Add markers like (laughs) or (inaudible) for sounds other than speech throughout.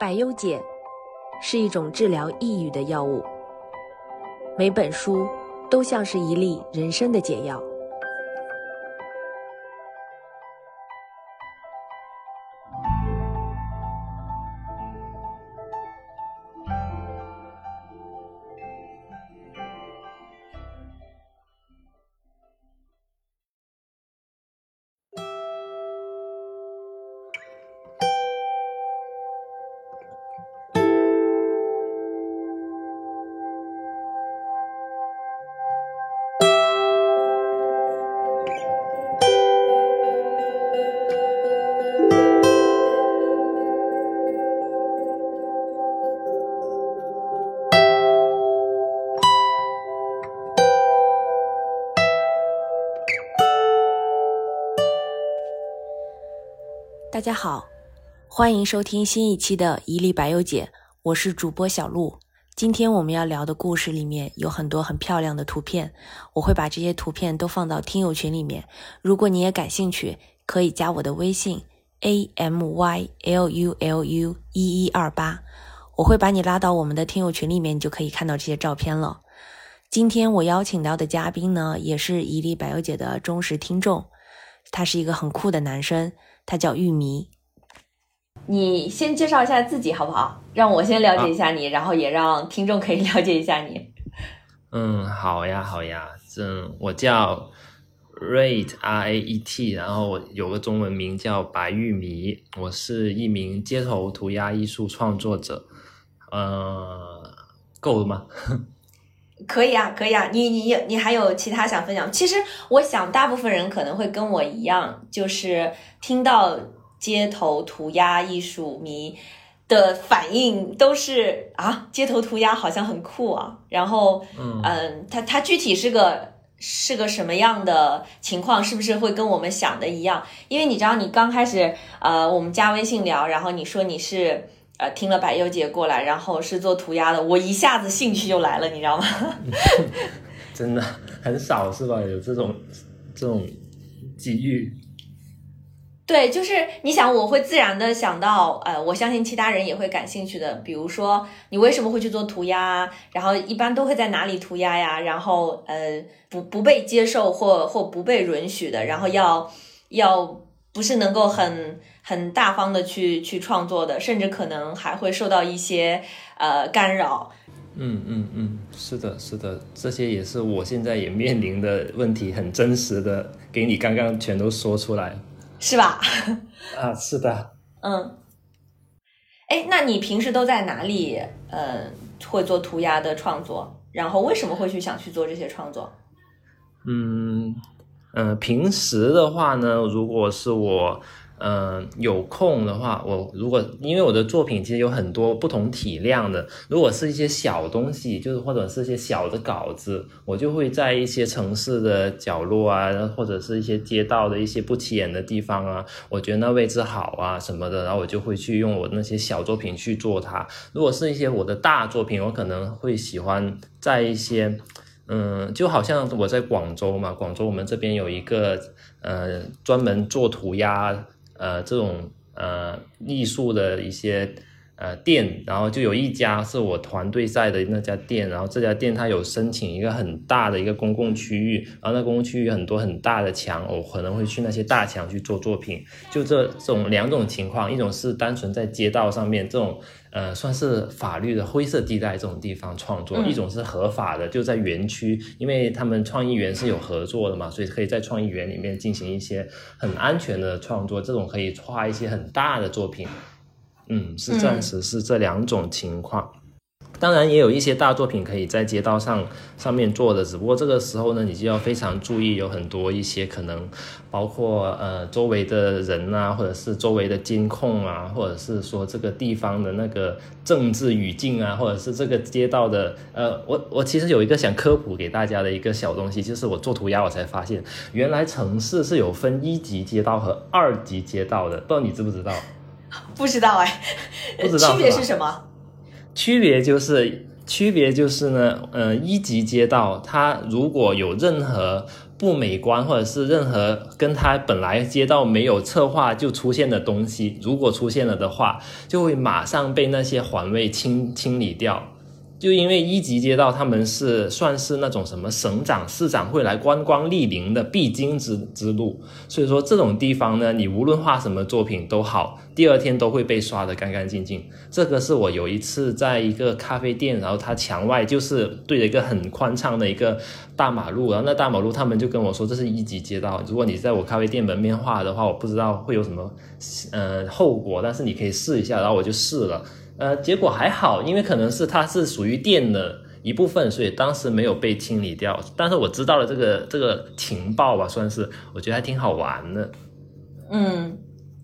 百忧解是一种治疗抑郁的药物，每本书都像是一粒人生的解药。大家好，欢迎收听新一期的《一粒白油姐》，我是主播小鹿。今天我们要聊的故事里面有很多很漂亮的图片，我会把这些图片都放到听友群里面。如果你也感兴趣，可以加我的微信 a m y l u l u 一一二八，我会把你拉到我们的听友群里面，你就可以看到这些照片了。今天我邀请到的嘉宾呢，也是《一粒白油姐》的忠实听众，他是一个很酷的男生。他叫玉米，你先介绍一下自己好不好？让我先了解一下你，然后也让听众可以了解一下你。嗯，好呀，好呀，嗯我叫 Raet R A E T，然后我有个中文名叫白玉米，我是一名街头涂鸦艺术创作者。呃，够了吗？可以啊，可以啊，你你你还有其他想分享？其实我想，大部分人可能会跟我一样，就是听到街头涂鸦艺术迷的反应都是啊，街头涂鸦好像很酷啊。然后，嗯嗯，它它具体是个是个什么样的情况？是不是会跟我们想的一样？因为你知道，你刚开始呃，我们加微信聊，然后你说你是。呃，听了百优姐过来，然后是做涂鸦的，我一下子兴趣就来了，你知道吗？(laughs) 真的很少是吧？有这种这种机遇。对，就是你想，我会自然的想到，呃，我相信其他人也会感兴趣的，比如说你为什么会去做涂鸦？然后一般都会在哪里涂鸦呀？然后呃，不不被接受或或不被允许的，然后要要不是能够很。很大方的去去创作的，甚至可能还会受到一些呃干扰。嗯嗯嗯，是的，是的，这些也是我现在也面临的问题，很真实的，给你刚刚全都说出来，是吧？(laughs) 啊，是的。嗯。哎，那你平时都在哪里？呃，会做涂鸦的创作，然后为什么会去想去做这些创作？嗯嗯，平时的话呢，如果是我。嗯，有空的话，我如果因为我的作品其实有很多不同体量的，如果是一些小东西，就是或者是一些小的稿子，我就会在一些城市的角落啊，或者是一些街道的一些不起眼的地方啊，我觉得那位置好啊什么的，然后我就会去用我那些小作品去做它。如果是一些我的大作品，我可能会喜欢在一些，嗯，就好像我在广州嘛，广州我们这边有一个呃专门做涂鸦。呃，这种呃艺术的一些呃店，然后就有一家是我团队在的那家店，然后这家店它有申请一个很大的一个公共区域，然后那公共区域很多很大的墙，我可能会去那些大墙去做作品，就这这种两种情况，一种是单纯在街道上面这种。呃，算是法律的灰色地带这种地方创作，一种是合法的，就在园区，因为他们创意园是有合作的嘛，所以可以在创意园里面进行一些很安全的创作，这种可以画一些很大的作品。嗯，是暂时是这两种情况。当然也有一些大作品可以在街道上上面做的，只不过这个时候呢，你就要非常注意，有很多一些可能，包括呃周围的人啊，或者是周围的监控啊，或者是说这个地方的那个政治语境啊，或者是这个街道的呃，我我其实有一个想科普给大家的一个小东西，就是我做涂鸦我才发现，原来城市是有分一级街道和二级街道的，不知道你知不知道？(laughs) 不知道哎，不知道区别是什么？区别就是区别就是呢，呃，一级街道它如果有任何不美观，或者是任何跟它本来街道没有策划就出现的东西，如果出现了的话，就会马上被那些环卫清清理掉。就因为一级街道他们是算是那种什么省长、市长会来观光莅临的必经之之路，所以说这种地方呢，你无论画什么作品都好，第二天都会被刷得干干净净。这个是我有一次在一个咖啡店，然后它墙外就是对着一个很宽敞的一个大马路，然后那大马路他们就跟我说这是一级街道，如果你在我咖啡店门面画的话，我不知道会有什么呃后果，但是你可以试一下，然后我就试了。呃，结果还好，因为可能是它是属于店的一部分，所以当时没有被清理掉。但是我知道了这个这个情报吧，算是我觉得还挺好玩的。嗯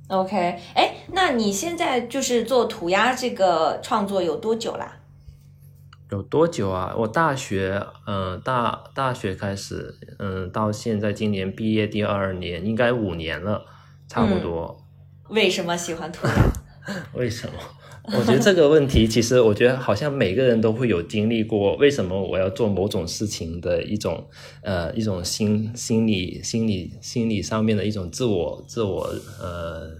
，OK，哎，那你现在就是做涂鸦这个创作有多久啦？有多久啊？我大学，嗯，大大学开始，嗯，到现在今年毕业第二年，应该五年了，差不多。为什么喜欢涂鸦？(laughs) 为什么？我觉得这个问题，其实我觉得好像每个人都会有经历过。为什么我要做某种事情的一种，呃，一种心心理、心理、心理上面的一种自我、自我呃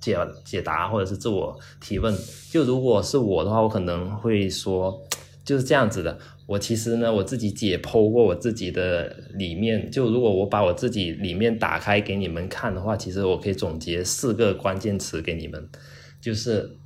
解解答，或者是自我提问。就如果是我的话，我可能会说就是这样子的。我其实呢，我自己解剖过我自己的里面。就如果我把我自己里面打开给你们看的话，其实我可以总结四个关键词给你们，就是。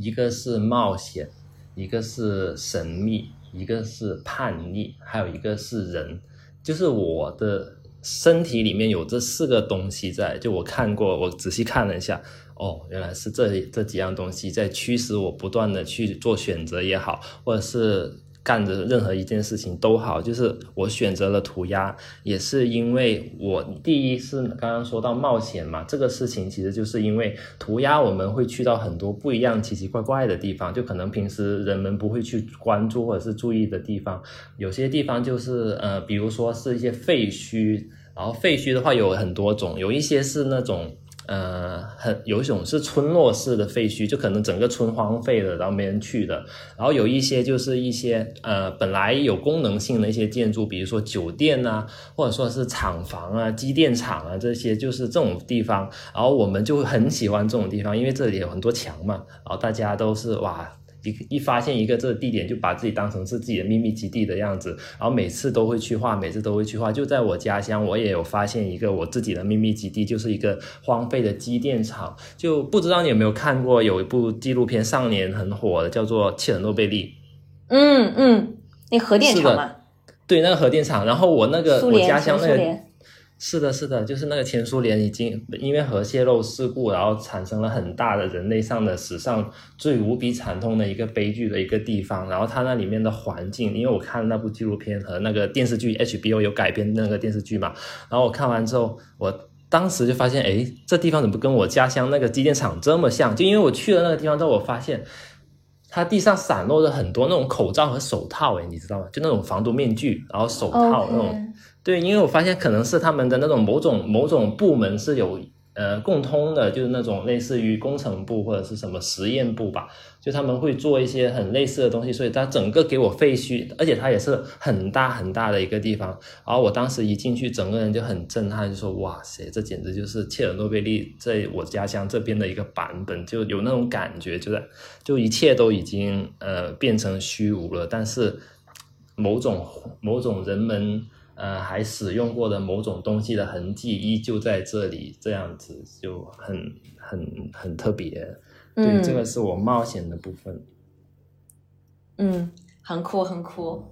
一个是冒险，一个是神秘，一个是叛逆，还有一个是人。就是我的身体里面有这四个东西在。就我看过，我仔细看了一下，哦，原来是这这几样东西在驱使我不断的去做选择也好，或者是。干的任何一件事情都好，就是我选择了涂鸦，也是因为我第一是刚刚说到冒险嘛，这个事情其实就是因为涂鸦，我们会去到很多不一样、奇奇怪怪的地方，就可能平时人们不会去关注或者是注意的地方。有些地方就是呃，比如说是一些废墟，然后废墟的话有很多种，有一些是那种。呃，很有一种是村落式的废墟，就可能整个村荒废了，然后没人去的。然后有一些就是一些呃本来有功能性的一些建筑，比如说酒店啊，或者说是厂房啊、机电厂啊这些，就是这种地方。然后我们就很喜欢这种地方，因为这里有很多墙嘛，然后大家都是哇。一一发现一个这个地点，就把自己当成是自己的秘密基地的样子，然后每次都会去画，每次都会去画。就在我家乡，我也有发现一个我自己的秘密基地，就是一个荒废的机电厂。就不知道你有没有看过，有一部纪录片上年很火的，叫做《切尔诺贝利》。嗯嗯，那核电厂嘛。对，那个核电厂。然后我那个我家乡那个。是的，是的，就是那个前苏联已经因为核泄漏事故，然后产生了很大的人类上的史上最无比惨痛的一个悲剧的一个地方。然后它那里面的环境，因为我看那部纪录片和那个电视剧 HBO 有改编那个电视剧嘛，然后我看完之后，我当时就发现，哎，这地方怎么跟我家乡那个机电厂这么像？就因为我去了那个地方之后，我发现它地上散落着很多那种口罩和手套，哎，你知道吗？就那种防毒面具，然后手套那种。对，因为我发现可能是他们的那种某种某种部门是有呃共通的，就是那种类似于工程部或者是什么实验部吧，就他们会做一些很类似的东西，所以它整个给我废墟，而且它也是很大很大的一个地方。然后我当时一进去，整个人就很震撼，就说哇塞，这简直就是切尔诺贝利在我家乡这边的一个版本，就有那种感觉，就是就一切都已经呃变成虚无了，但是某种某种人们。呃，还使用过的某种东西的痕迹依旧在这里，这样子就很很很特别。对，这个是我冒险的部分。嗯，很酷，很酷。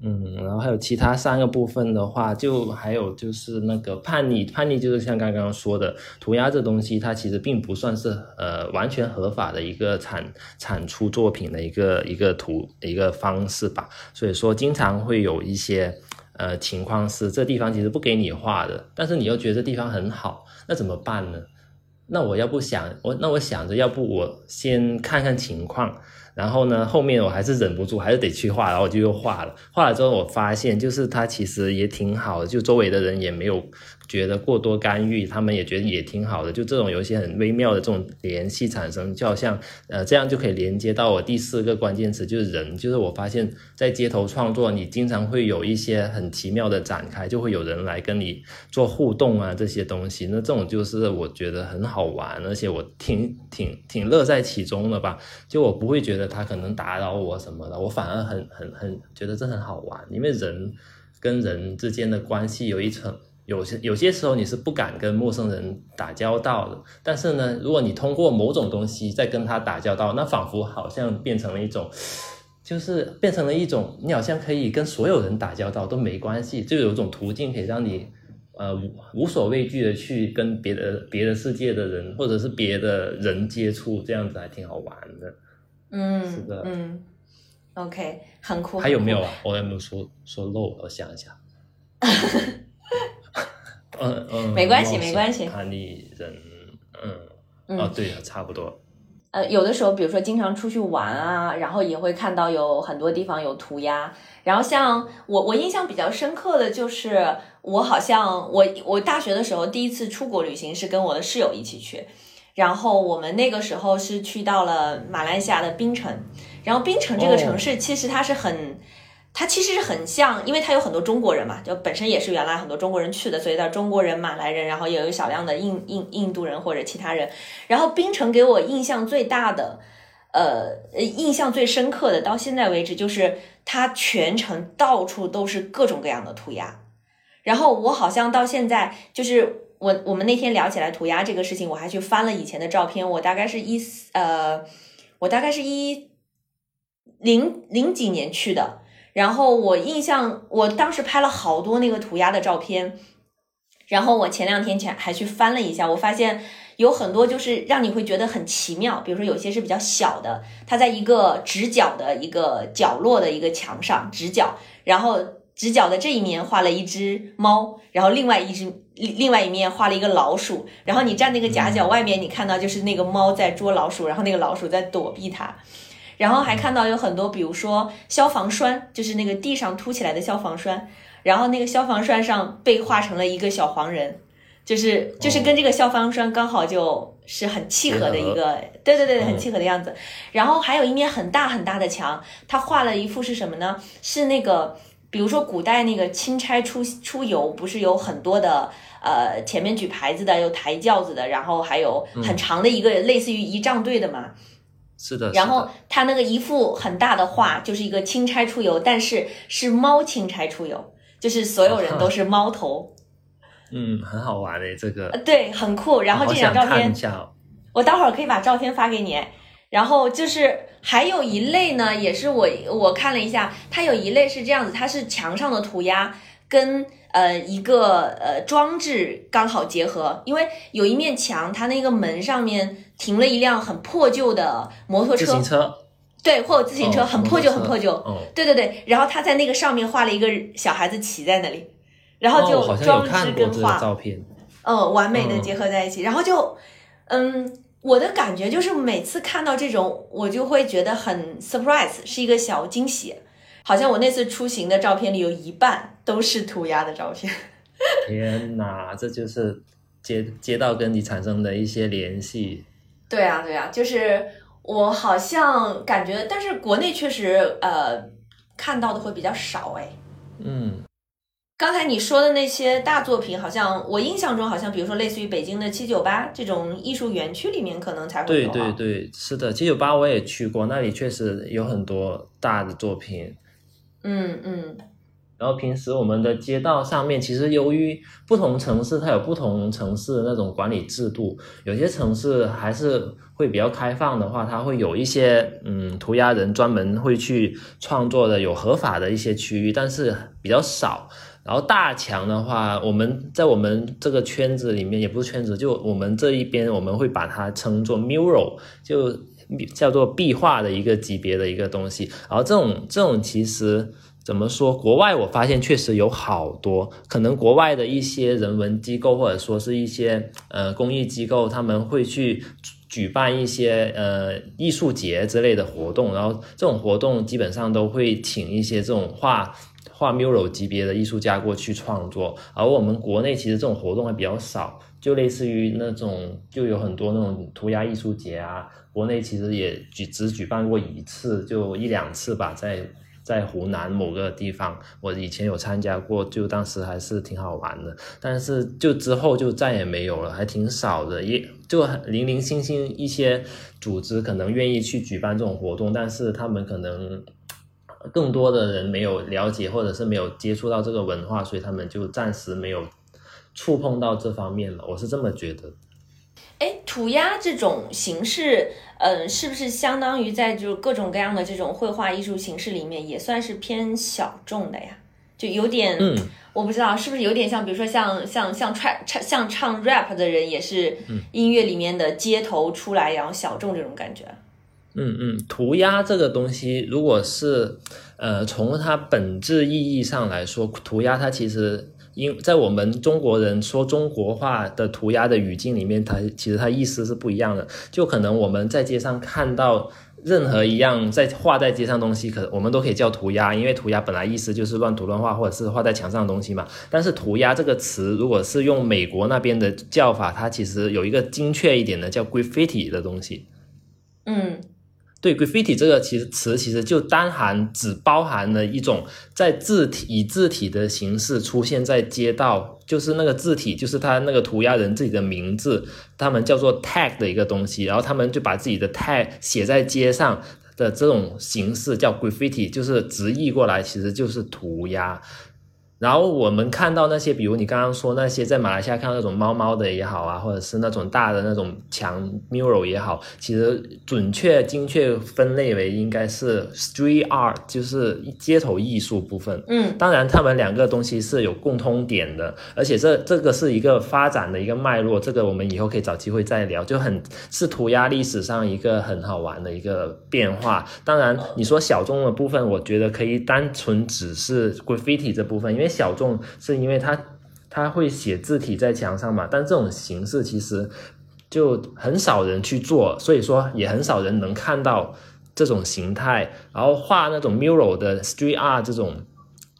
嗯，然后还有其他三个部分的话，就还有就是那个叛逆，叛逆就是像刚刚说的涂鸦这东西，它其实并不算是呃完全合法的一个产产出作品的一个一个图一个方式吧。所以说，经常会有一些。呃，情况是这地方其实不给你画的，但是你又觉得这地方很好，那怎么办呢？那我要不想我，那我想着要不我先看看情况，然后呢，后面我还是忍不住，还是得去画，然后我就又画了。画了之后，我发现就是它其实也挺好的，就周围的人也没有觉得过多干预，他们也觉得也挺好的。就这种有一些很微妙的这种联系产生，就好像呃这样就可以连接到我第四个关键词，就是人。就是我发现，在街头创作，你经常会有一些很奇妙的展开，就会有人来跟你做互动啊这些东西。那这种就是我觉得很好玩，而且我挺挺挺乐在其中的吧。就我不会觉得他可能打扰我什么的，我反而很很很觉得这很好玩，因为人跟人之间的关系有一层，有些有些时候你是不敢跟陌生人打交道的，但是呢，如果你通过某种东西在跟他打交道，那仿佛好像变成了一种，就是变成了一种，你好像可以跟所有人打交道都没关系，就有一种途径可以让你。呃，无无所畏惧的去跟别的别的世界的人，或者是别的人接触，这样子还挺好玩的。嗯，是的，嗯，OK，很酷。还有没有啊？我有没有说说漏？我想一下。(laughs) 嗯嗯，没关系，没关系。叛逆人，嗯，哦，对了，差不多。呃，有的时候，比如说经常出去玩啊，然后也会看到有很多地方有涂鸦。然后像我，我印象比较深刻的就是，我好像我我大学的时候第一次出国旅行是跟我的室友一起去，然后我们那个时候是去到了马来西亚的槟城。然后槟城这个城市其实它是很。它其实是很像，因为它有很多中国人嘛，就本身也是原来很多中国人去的，所以叫中国人、马来人，然后也有小量的印印印度人或者其他人。然后槟城给我印象最大的，呃，印象最深刻的，到现在为止就是它全程到处都是各种各样的涂鸦。然后我好像到现在就是我我们那天聊起来涂鸦这个事情，我还去翻了以前的照片，我大概是一呃，我大概是一零零几年去的。然后我印象，我当时拍了好多那个涂鸦的照片，然后我前两天前还去翻了一下，我发现有很多就是让你会觉得很奇妙，比如说有些是比较小的，它在一个直角的一个角落的一个墙上直角，然后直角的这一面画了一只猫，然后另外一只另外一面画了一个老鼠，然后你站那个夹角外面，你看到就是那个猫在捉老鼠，然后那个老鼠在躲避它。然后还看到有很多，比如说消防栓，就是那个地上凸起来的消防栓，然后那个消防栓上被画成了一个小黄人，就是就是跟这个消防栓刚好就是很契合的一个，对对对，很契合的样子。然后还有一面很大很大的墙，他画了一幅是什么呢？是那个，比如说古代那个钦差出出游，不是有很多的呃前面举牌子的，有抬轿子的，然后还有很长的一个类似于仪仗队的嘛。是的，然后他那个一幅很大的画，就是一个钦差出游，但是是猫钦差出游，就是所有人都是猫头。嗯，很好玩诶，这个。对，很酷。然后这张照片，我待会儿可以把照片发给你。然后就是还有一类呢，也是我我看了一下，它有一类是这样子，它是墙上的涂鸦跟。呃，一个呃装置刚好结合，因为有一面墙，它那个门上面停了一辆很破旧的摩托车，自行车，对，或者自行车，很破旧，很破旧，对对对。然后他在那个上面画了一个小孩子骑在那里，然后就装置跟画照片，嗯，完美的结合在一起。然后就，嗯，我的感觉就是每次看到这种，我就会觉得很 surprise，是一个小惊喜。好像我那次出行的照片里有一半都是涂鸦的照片。(laughs) 天哪，这就是街街道跟你产生的一些联系。对啊，对啊，就是我好像感觉，但是国内确实呃看到的会比较少哎。嗯。刚才你说的那些大作品，好像我印象中好像，比如说类似于北京的七九八这种艺术园区里面，可能才会有。对对对，是的，七九八我也去过，那里确实有很多大的作品。嗯嗯，然后平时我们的街道上面，其实由于不同城市它有不同城市的那种管理制度，有些城市还是会比较开放的话，它会有一些嗯涂鸦人专门会去创作的有合法的一些区域，但是比较少。然后大墙的话，我们在我们这个圈子里面也不是圈子，就我们这一边我们会把它称作 mural，就。叫做壁画的一个级别的一个东西，然后这种这种其实怎么说？国外我发现确实有好多，可能国外的一些人文机构或者说是一些呃公益机构，他们会去举办一些呃艺术节之类的活动，然后这种活动基本上都会请一些这种画画 mural 级别的艺术家过去创作，而我们国内其实这种活动还比较少，就类似于那种就有很多那种涂鸦艺术节啊，国内其实也举只举办过一次，就一两次吧，在。在湖南某个地方，我以前有参加过，就当时还是挺好玩的。但是就之后就再也没有了，还挺少的，也就零零星星一些组织可能愿意去举办这种活动，但是他们可能更多的人没有了解，或者是没有接触到这个文化，所以他们就暂时没有触碰到这方面了。我是这么觉得。哎，涂鸦这种形式，嗯，是不是相当于在就是各种各样的这种绘画艺术形式里面，也算是偏小众的呀？就有点，嗯，我不知道是不是有点像，比如说像像像唱唱像唱 rap 的人，也是音乐里面的街头出来，然后小众这种感觉。嗯嗯嗯，涂鸦这个东西，如果是呃从它本质意义上来说，涂鸦它其实。因在我们中国人说中国话的涂鸦的语境里面，它其实它意思是不一样的。就可能我们在街上看到任何一样在画在街上东西，可我们都可以叫涂鸦，因为涂鸦本来意思就是乱涂乱画或者是画在墙上的东西嘛。但是涂鸦这个词，如果是用美国那边的叫法，它其实有一个精确一点的叫 graffiti 的东西。嗯。对，graffiti 这个其实词其实就单含只包含了一种在字体以字体的形式出现在街道，就是那个字体就是他那个涂鸦人自己的名字，他们叫做 tag 的一个东西，然后他们就把自己的 tag 写在街上的这种形式叫 graffiti，就是直译过来其实就是涂鸦。然后我们看到那些，比如你刚刚说那些在马来西亚看到那种猫猫的也好啊，或者是那种大的那种墙 mural 也好，其实准确精确分类为应该是 street art，就是街头艺术部分。嗯，当然他们两个东西是有共通点的，而且这这个是一个发展的一个脉络，这个我们以后可以找机会再聊，就很是涂鸦历史上一个很好玩的一个变化。当然你说小众的部分，我觉得可以单纯只是 graffiti 这部分，因为。小众是因为他他会写字体在墙上嘛，但这种形式其实就很少人去做，所以说也很少人能看到这种形态。然后画那种 mural 的 street art 这种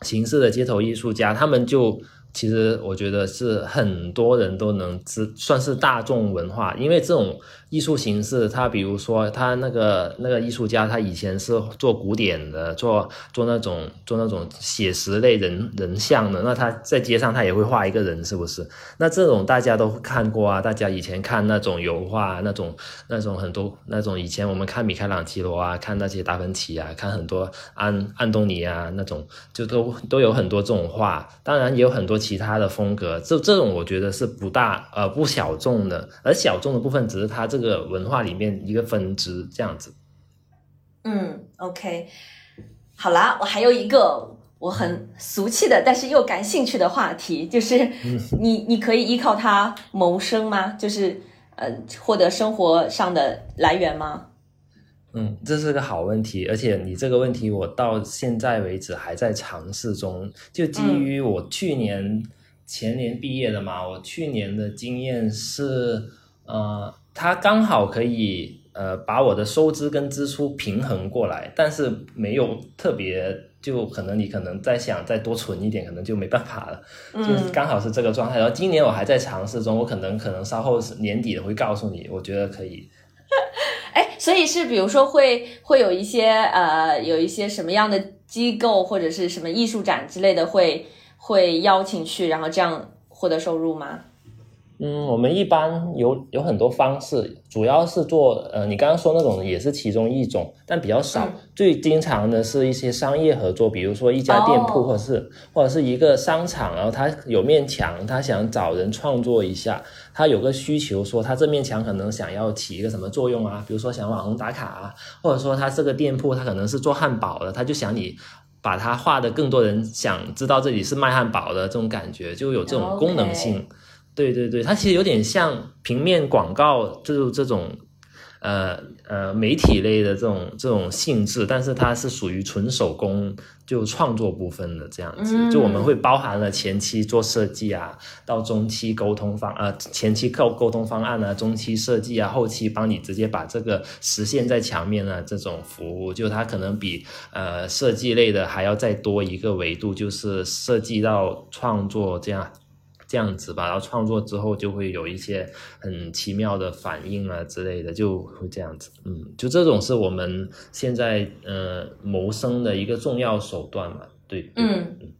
形式的街头艺术家，他们就。其实我觉得是很多人都能知，算是大众文化，因为这种艺术形式，他比如说他那个那个艺术家，他以前是做古典的，做做那种做那种写实类人人像的，那他在街上他也会画一个人，是不是？那这种大家都看过啊，大家以前看那种油画，那种那种很多那种以前我们看米开朗基罗啊，看那些达芬奇啊，看很多安安东尼啊那种，就都都有很多这种画，当然也有很多。其他的风格，这这种我觉得是不大呃不小众的，而小众的部分只是它这个文化里面一个分支这样子。嗯，OK，好啦，我还有一个我很俗气的，但是又感兴趣的话题，就是你你可以依靠它谋生吗？就是呃获得生活上的来源吗？嗯，这是个好问题，而且你这个问题我到现在为止还在尝试中。就基于我去年前年毕业的嘛，我去年的经验是，呃，它刚好可以呃把我的收支跟支出平衡过来，但是没有特别，就可能你可能在想再多存一点，可能就没办法了，就刚好是这个状态。然后今年我还在尝试中，我可能可能稍后年底会告诉你，我觉得可以。(laughs) 哎，所以是比如说会会有一些呃，有一些什么样的机构或者是什么艺术展之类的，会会邀请去，然后这样获得收入吗？嗯，我们一般有有很多方式，主要是做呃，你刚刚说那种也是其中一种，但比较少。最经常的是一些商业合作，比如说一家店铺，或者是或者是一个商场，然后他有面墙，他想找人创作一下，他有个需求，说他这面墙可能想要起一个什么作用啊？比如说想网红打卡啊，或者说他这个店铺他可能是做汉堡的，他就想你把它画的更多人想知道这里是卖汉堡的这种感觉，就有这种功能性。对对对，它其实有点像平面广告，就是这种，呃呃媒体类的这种这种性质，但是它是属于纯手工就创作部分的这样子，嗯就我们会包含了前期做设计啊，到中期沟通方呃前期沟沟通方案啊，中期设计啊，后期帮你直接把这个实现在墙面啊这种服务，就它可能比呃设计类的还要再多一个维度，就是设计到创作这样。这样子吧，然后创作之后就会有一些很奇妙的反应啊之类的，就会这样子。嗯，就这种是我们现在呃谋生的一个重要手段嘛。对，对嗯，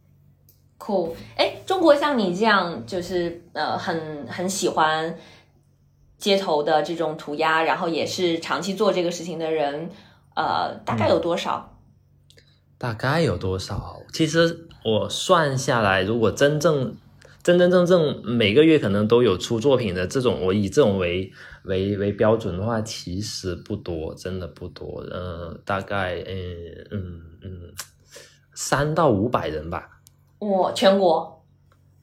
酷。哎，中国像你这样就是呃很很喜欢街头的这种涂鸦，然后也是长期做这个事情的人，呃，大概有多少？大概有多少？其实我算下来，如果真正真真正正每个月可能都有出作品的这种，我以这种为为为标准的话，其实不多，真的不多。呃，大概嗯嗯嗯三到五百人吧。我全国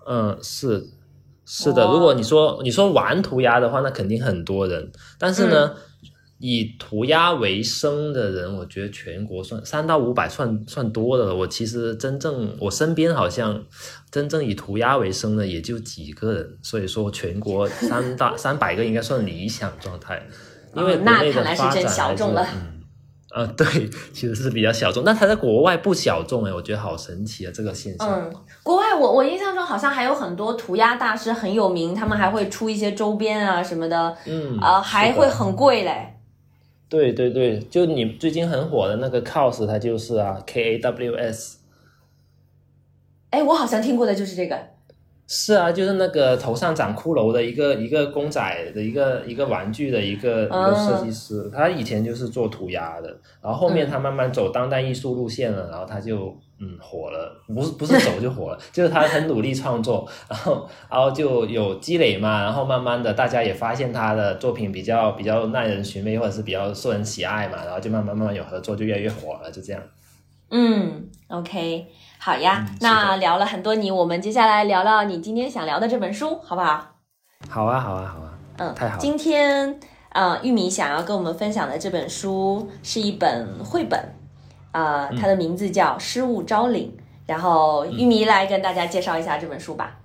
嗯，是是的。如果你说你说玩涂鸦的话，那肯定很多人。但是呢，以涂鸦为生的人，我觉得全国算三到五百算算多的了。我其实真正我身边好像真正以涂鸦为生的也就几个人，所以说全国三大三百个应该算理想状态。因为哦那看来是真发展还小众了嗯。呃，对，其实是比较小众，但它在国外不小众哎，我觉得好神奇啊，这个现象。嗯，国外我我印象中好像还有很多涂鸦大师很有名，他们还会出一些周边啊什么的，嗯，呃，还会很贵嘞。对对对，就你最近很火的那个 Kaws，它就是啊，K A W S，哎，我好像听过的就是这个。是啊，就是那个头上长骷髅的一个一个公仔的一个一个玩具的一个、嗯一个设计师，他以前就是做涂鸦的，然后后面他慢慢走当代艺术路线了，然后他就嗯火了，不是不是走就火了，(laughs) 就是他很努力创作，然后然后就有积累嘛，然后慢慢的大家也发现他的作品比较比较耐人寻味，或者是比较受人喜爱嘛，然后就慢慢慢慢有合作，就越来越火了，就这样。嗯，OK，好呀。嗯那聊了很多你，我们接下来聊聊你今天想聊的这本书，好不好？好啊好啊好啊，嗯，太好了今天呃，玉米想要跟我们分享的这本书是一本绘本，呃，嗯它的名字叫《失物招领》。然后玉米来跟大家介绍一下这本书吧。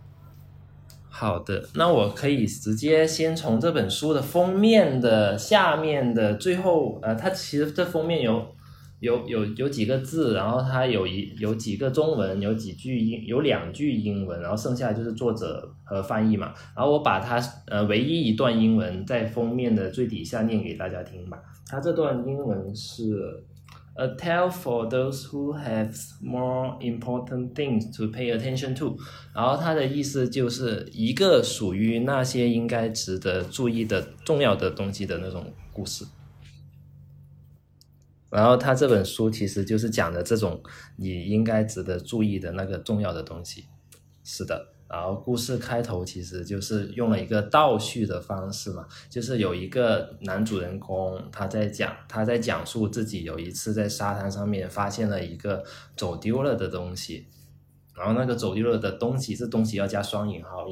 好的，那我可以直接先从这本书的封面的下面的最后，呃，它其实这封面有有有有几个字，然后它有一有几个中文，有几句英，有两句英文，然后剩下就是作者和翻译嘛。然后我把它呃唯一一段英文在封面的最底下念给大家听吧。它这段英文是。A tale for those who have more important things to pay attention to。然后它的意思就是一个属于那些应该值得注意的重要的东西的那种故事。然后他这本书其实就是讲的这种你应该值得注意的那个重要的东西。是的，然后故事开头其实就是用了一个倒叙的方式嘛，就是有一个男主人公他在讲他在讲述自己有一次在沙滩上面发现了一个走丢了的东西，然后那个走丢了的东西，这东西要加双引号，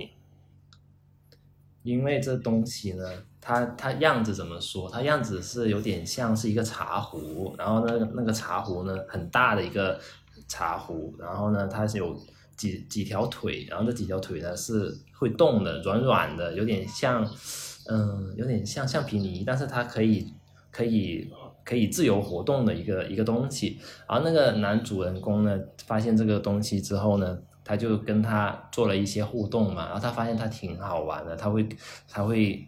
因为这东西呢，它它样子怎么说？它样子是有点像是一个茶壶，然后那个那个茶壶呢，很大的一个茶壶，然后呢，它是有几几条腿，然后这几条腿呢是会动的，软软的，有点像，嗯，有点像橡皮泥，但是它可以可以可以自由活动的一个一个东西。然后那个男主人公呢，发现这个东西之后呢，他就跟他做了一些互动嘛，然后他发现他挺好玩的，他会他会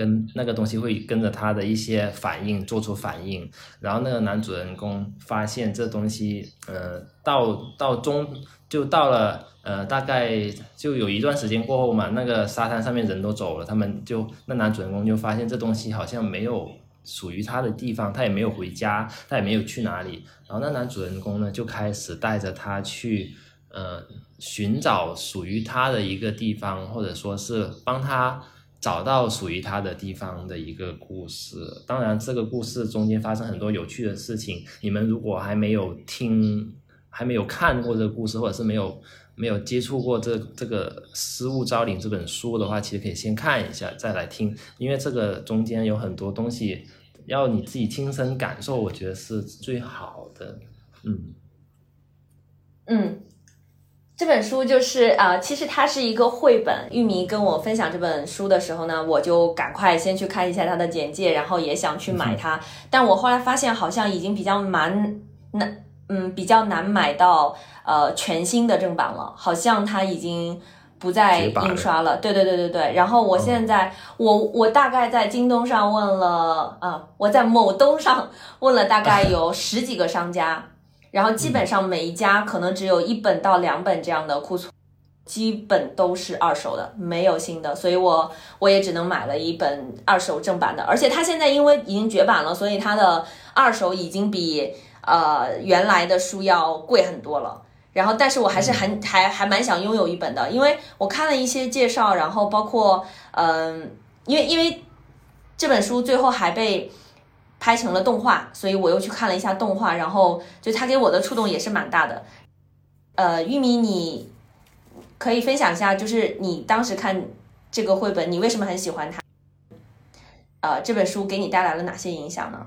跟那个东西会跟着他的一些反应做出反应，然后那个男主人公发现这东西，呃，到到中就到了。呃，大概就有一段时间过后嘛，那个沙滩上面人都走了，他们就那男主人公就发现这东西好像没有属于他的地方，他也没有回家，他也没有去哪里。然后那男主人公呢，就开始带着他去呃寻找属于他的一个地方，或者说是帮他找到属于他的地方的一个故事。当然，这个故事中间发生很多有趣的事情。你们如果还没有听、还没有看过这个故事，或者是没有没有接触过这这个《失物招领》这本书的话，其实可以先看一下，再来听，因为这个中间有很多东西要你自己亲身感受，我觉得是最好的。嗯嗯，这本书就是啊、呃其实它是一个绘本。玉米跟我分享这本书的时候呢，我就赶快先去看一下它的简介，然后也想去买它。但我后来发现，好像已经比较难难，嗯，比较难买到呃全新的正版了，好像它已经。不再印刷了，对对对对对。然后我现在，我我大概在京东上问了，啊、我在某东上问了大概有十几个商家，然后基本上每一家可能只有一本到两本这样的库存，基本都是二手的，没有新的，所以我我也只能买了一本二手正版的，而且它现在因为已经绝版了，所以它的二手已经比呃原来的书要贵很多了。然后，但是我还是很还还蛮想拥有一本的，因为我看了一些介绍，然后包括嗯、因为因为这本书最后还被拍成了动画，所以我又去看了一下动画，然后就他给我的触动也是蛮大的。呃，玉米，你可以分享一下，就是你当时看这个绘本，你为什么很喜欢它？呃，这本书给你带来了哪些影响呢？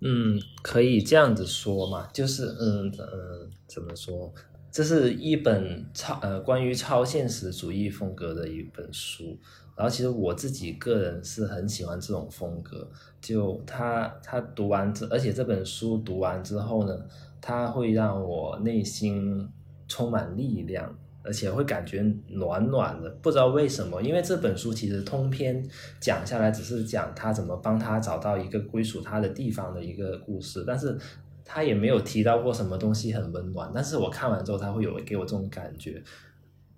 嗯，可以这样子说嘛，就是嗯嗯，怎么说？这是一本超呃关于超现实主义风格的一本书，然后其实我自己个人是很喜欢这种风格，就他他读完之，而且这本书读完之后呢，他会让我内心充满力量，而且会感觉暖暖的，不知道为什么，因为这本书其实通篇讲下来只是讲他怎么帮他找到一个归属他的地方的一个故事，但是他也没有提到过什么东西很温暖，但是我看完之后，他会有给我这种感觉，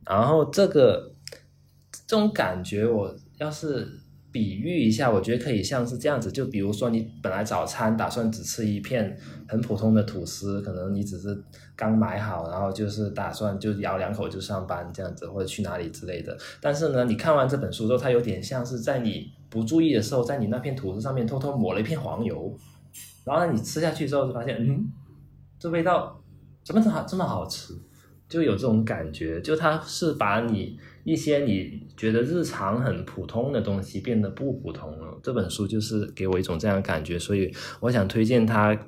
然后这个这种感觉，我要是比喻一下，我觉得可以像是这样子，就比如说你本来早餐打算只吃一片很普通的吐司，可能你只是刚买好，然后就是打算就咬两口就上班这样子，或者去哪里之类的。但是呢，你看完这本书之后，它有点像是在你不注意的时候，在你那片吐司上面偷偷抹了一片黄油，然后呢，你吃下去之后就发现，嗯，这味道怎么这么这么好吃？就有这种感觉，就它是把你一些你觉得日常很普通的东西变得不普通了。这本书就是给我一种这样的感觉，所以我想推荐它，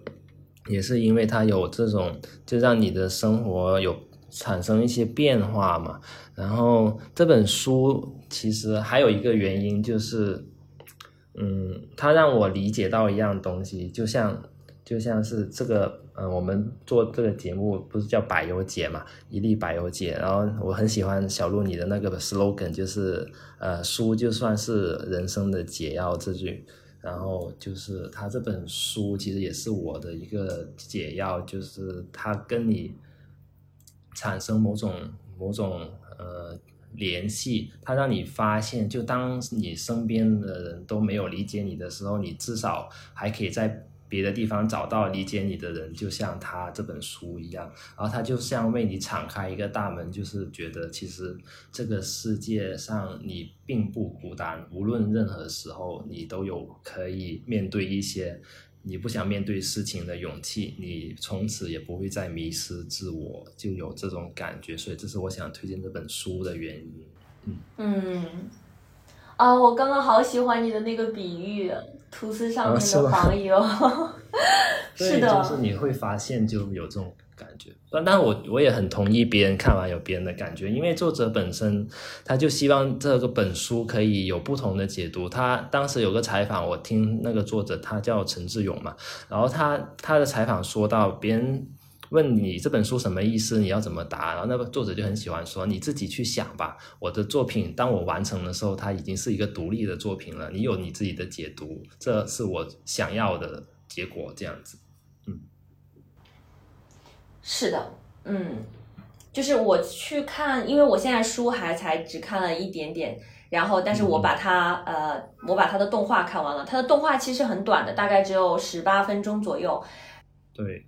也是因为它有这种，就让你的生活有产生一些变化嘛。然后这本书其实还有一个原因就是，嗯，它让我理解到一样东西，就像就像是这个，嗯，我们做这个节目不是叫百忧解嘛，一粒百忧解。然后我很喜欢小鹿你的那个 slogan，就是呃，书就算是人生的解药这句。然后就是他这本书其实也是我的一个解药，就是它跟你产生某种某种呃联系，它让你发现，就当你身边的人都没有理解你的时候，你至少还可以在别的地方找到理解你的人，就像他这本书一样，然后他就像为你敞开一个大门，就是觉得其实这个世界上你并不孤单，无论任何时候你都有可以面对一些你不想面对事情的勇气，你从此也不会再迷失自我，就有这种感觉，所以这是我想推荐这本书的原因。嗯。嗯，啊，我刚刚好喜欢你的那个比喻，吐司上面的黄油，(laughs) (laughs) 是对的，就是你会发现就有这种感觉。但但我我也很同意别人看完有别人的感觉，因为作者本身他就希望这个本书可以有不同的解读。他当时有个采访，我听那个作者他叫陈志勇嘛，然后他他的采访说到别人。问你这本书什么意思？你要怎么答？然后那个作者就很喜欢说：“你自己去想吧。我的作品当我完成的时候，它已经是一个独立的作品了。你有你自己的解读，这是我想要的结果。这样子。嗯是的，嗯，就是我去看，因为我现在书还才只看了一点点，然后但是我把它、呃，我把它的动画看完了，它的动画其实很短的，大概只有十八分钟左右。对，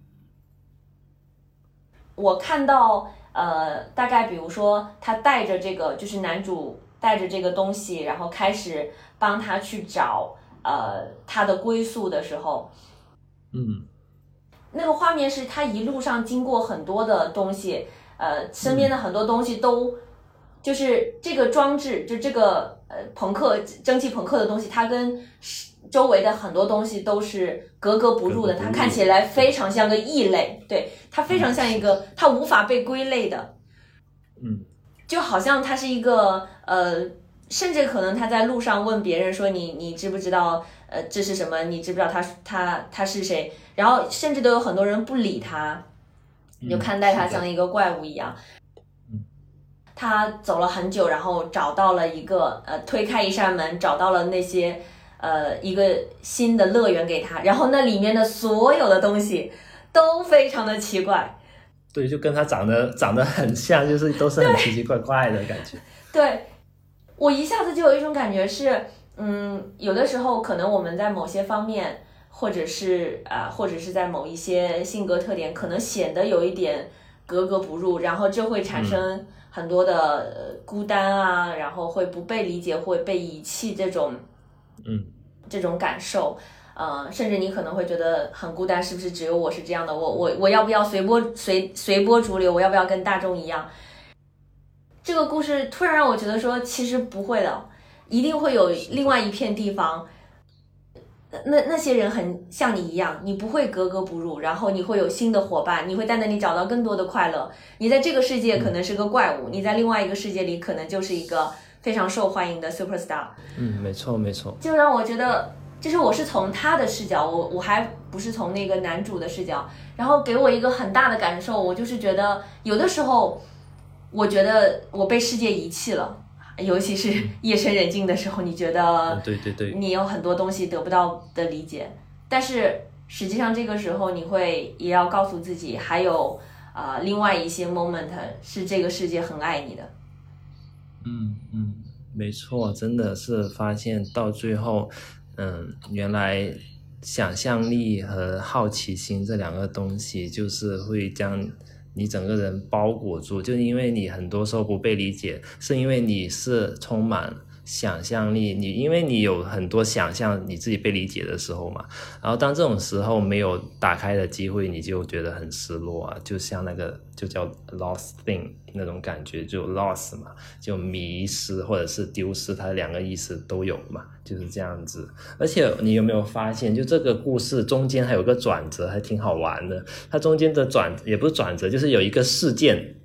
我看到呃，大概比如说他带着这个，就是男主带着这个东西，然后开始帮他去找呃他的归宿的时候，嗯，那个画面是他一路上经过很多的东西，呃，身边的很多东西都，就是这个装置，就这个呃朋克蒸汽朋克的东西，它跟周围的很多东西都是格格不入的，它看起来非常像个异类，对，它非常像一个它无法被归类的，嗯，就好像它是一个呃，甚至可能他在路上问别人说你你知不知道呃这是什么？你知不知道他他他是谁？然后甚至都有很多人不理他，就看待他像一个怪物一样。他走了很久，然后找到了一个呃，推开一扇门，找到了那些呃一个新的乐园给他，然后那里面的所有的东西都非常的奇怪。对，就跟他长得长得很像，就是都是很奇奇怪怪的感觉。对，我一下子就有一种感觉是，嗯，有的时候可能我们在某些方面，或者是啊，或者是在某一些性格特点，可能显得有一点格格不入，然后就会产生。很多的孤单啊，然后会不被理解，会被遗弃这种，嗯，这种感受，呃，甚至你可能会觉得很孤单，是不是只有我是这样的？我我我要不要随波随随波逐流？我要不要跟大众一样？这个故事突然让我觉得说，其实不会的，一定会有另外一片地方。那那些人很像你一样，你不会格格不入，然后你会有新的伙伴，你会在那里找到更多的快乐。你在这个世界可能是个怪物，你在另外一个世界里可能就是一个非常受欢迎的 super star。嗯，没错没错。就让我觉得，就是我是从他的视角，我我还不是从那个男主的视角，然后给我一个很大的感受，我就是觉得有的时候，我觉得我被世界遗弃了。尤其是夜深人静的时候，你觉得对对对，你有很多东西得不到的理解，但是实际上这个时候你会也要告诉自己，还有啊另外一些 moment 是这个世界很爱你的。嗯嗯，没错，真的是发现到最后，嗯，原来想象力和好奇心这两个东西就是会将。你整个人包裹住，就因为你很多时候不被理解，是因为你是充满。想象力，你因为你有很多想象你自己被理解的时候嘛，然后当这种时候没有打开的机会，你就觉得很失落啊，就像那个就叫 lost thing 那种感觉，就 lost 嘛，就迷失或者是丢失，它两个意思都有嘛，就是这样子。而且你有没有发现，就这个故事中间还有个转折，还挺好玩的。它中间的转也不是转折，就是有一个事件。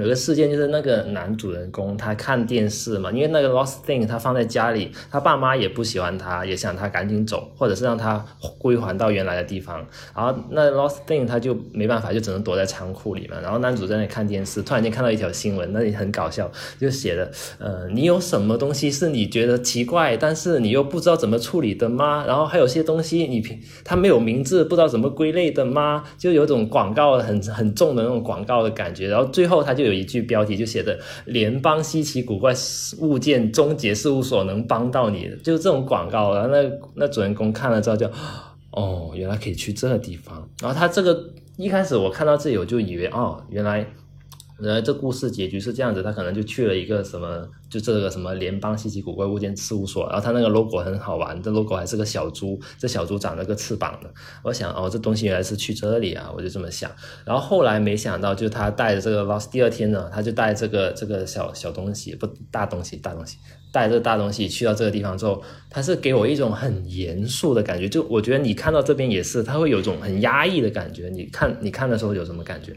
有个事件就是那个男主人公他看电视嘛，因为那个 lost thing 他放在家里，他爸妈也不喜欢他，也想他赶紧走，或者是让他归还到原来的地方。然后那 lost thing 他就没办法，就只能躲在仓库里嘛。然后男主在那里看电视，突然间看到一条新闻，那里很搞笑，就写的，呃，你有什么东西是你觉得奇怪，但是你又不知道怎么处理的吗？然后还有些东西你平他没有名字，不知道怎么归类的吗？就有种广告很很重的那种广告的感觉。然后最后他就。有一句标题就写着“联邦稀奇古怪物件终结事务所能帮到你”，就这种广告。然后那那主人公看了之后就，哦，原来可以去这个地方。然后他这个一开始我看到这里我就以为，哦，原来。然后这故事结局是这样子，他可能就去了一个什么，就这个什么联邦稀奇古怪物件事务所，然后他那个 logo 很好玩，这 logo 还是个小猪，这小猪长了个翅膀的。我想，哦，这东西原来是去这里啊，我就这么想。然后后来没想到，就他带着这个 lost，第二天呢，他就带这个这个小小东西，不大东西，大东西，带着大东西去到这个地方之后，他是给我一种很严肃的感觉，就我觉得你看到这边也是，他会有种很压抑的感觉。你看你看的时候有什么感觉？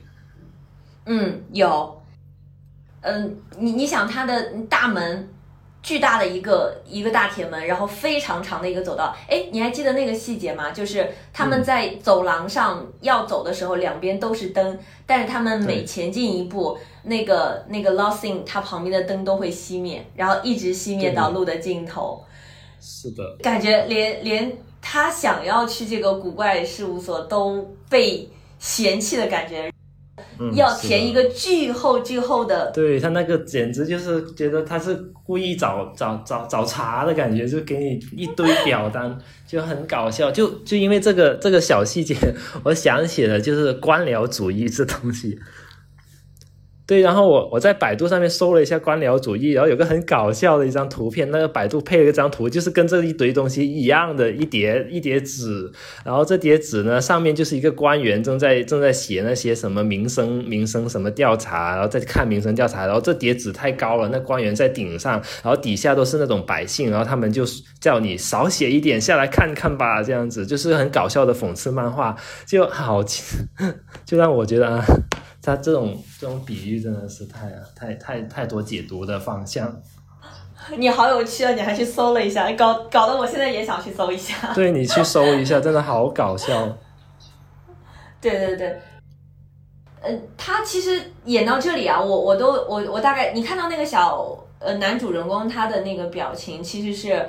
嗯，有，嗯，你你想它的大门，巨大的一个一个大铁门，然后非常长的一个走道，哎，你还记得那个细节吗？就是他们在走廊上要走的时候，两边都是灯，但是他们每前进一步，那个那个 losing 它旁边的灯都会熄灭，然后一直熄灭到路的尽头。是的，感觉连连他想要去这个古怪事务所都被嫌弃的感觉。要填一个巨厚巨厚的，对他那个简直就是觉得他是故意找找找找茬的感觉，就给你一堆表单，就很搞笑。就就因为这个这个小细节，我想起了就是官僚主义这东西。对，然后我我在百度上面搜了一下官僚主义，然后有个很搞笑的一张图片，那个百度配了一张图，就是跟这一堆东西一样的一叠一叠纸，然后这叠纸呢上面就是一个官员正在正在写那些什么民生民生什么调查，然后再看民生调查，然后这叠纸太高了，那官员在顶上，然后底下都是那种百姓，然后他们就叫你少写一点下来看看吧，这样子就是很搞笑的讽刺漫画，就好，(laughs) 就让我觉得啊。他这种这种比喻真的是太太太太多解读的方向。(laughs) 你好有趣啊！你还去搜了一下，搞搞得我现在也想去搜一下。对你去搜一下，(laughs) 真的好搞笑。对对对，嗯，他其实演到这里啊，我我都我我大概你看到那个小呃男主人公他的那个表情，其实是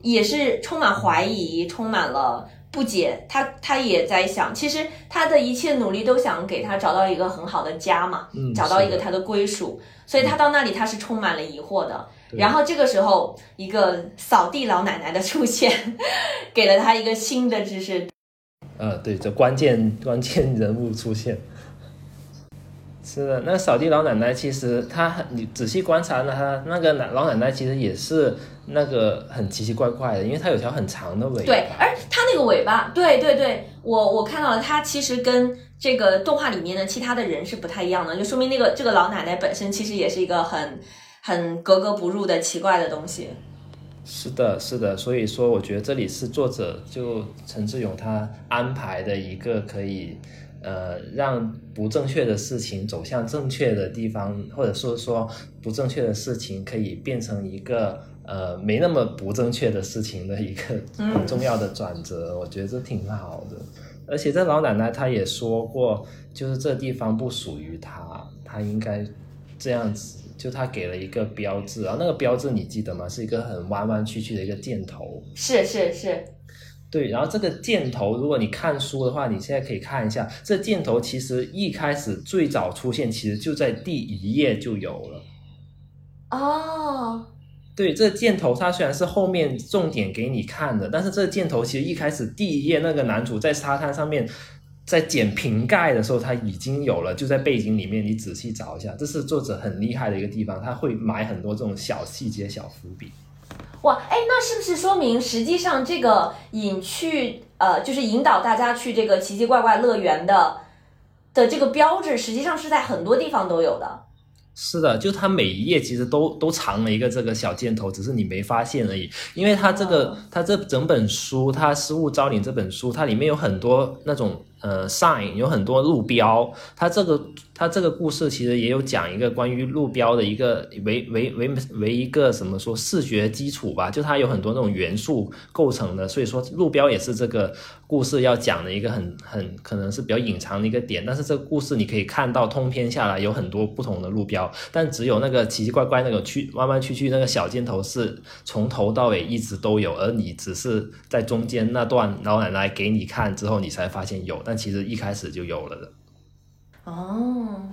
也是充满怀疑，充满了。不解，他他也在想，其实他的一切努力都想给他找到一个很好的家嘛，找到一个他的归属，所以他到那里他是充满了疑惑的。然后这个时候，一个扫地老奶奶的出现，(laughs) 给了他一个新的知识。呃，对，这关键关键人物出现。是的，那扫地老奶奶其实她，你仔细观察呢，她那个奶老奶奶其实也是那个很奇奇怪怪的，因为它有条很长的尾巴。对，而它那个尾巴，对对对，我我看到了，它其实跟这个动画里面的其他的人是不太一样的，就说明那个这个老奶奶本身其实也是一个很很格格不入的奇怪的东西。是的，是的，所以说我觉得这里是作者就陈志勇他安排的一个可以。呃，让不正确的事情走向正确的地方，或者是说不正确的事情可以变成一个呃没那么不正确的事情的一个很重要的转折，我觉得这挺好的。而且这老奶奶她也说过，就是这地方不属于她，她应该这样子，就她给了一个标志，然后那个标志你记得吗？是一个很弯弯曲曲的一个箭头。是是是。对，然后这个箭头，如果你看书的话，你现在可以看一下，这箭头其实一开始最早出现，其实就在第一页就有了。哦，对，这个箭头它虽然是后面重点给你看的，但是这个箭头其实一开始第一页那个男主在沙滩上面在捡瓶盖的时候，他已经有了，就在背景里面，你仔细找一下，这是作者很厉害的一个地方，他会埋很多这种小细节、小伏笔。哇，哎，那是不是说明实际上这个引去呃，就是引导大家去这个奇奇怪怪乐园的的这个标志，实际上是在很多地方都有的。是的，就它每一页其实都都藏了一个这个小箭头，只是你没发现而已。因为它这个它这整本书，它《失物招领》这本书，它里面有很多那种。呃，sign 有很多路标，它这个它这个故事其实也有讲一个关于路标的一个为为为为一个什么说视觉基础吧，就它有很多那种元素构成的，所以说路标也是这个故事要讲的一个很很可能是比较隐藏的一个点。但是这个故事你可以看到通篇下来有很多不同的路标，但只有那个奇奇怪怪那个曲弯弯曲曲那个小箭头是从头到尾一直都有，而你只是在中间那段老奶奶给你看之后，你才发现有。但其实一开始就有了的，哦，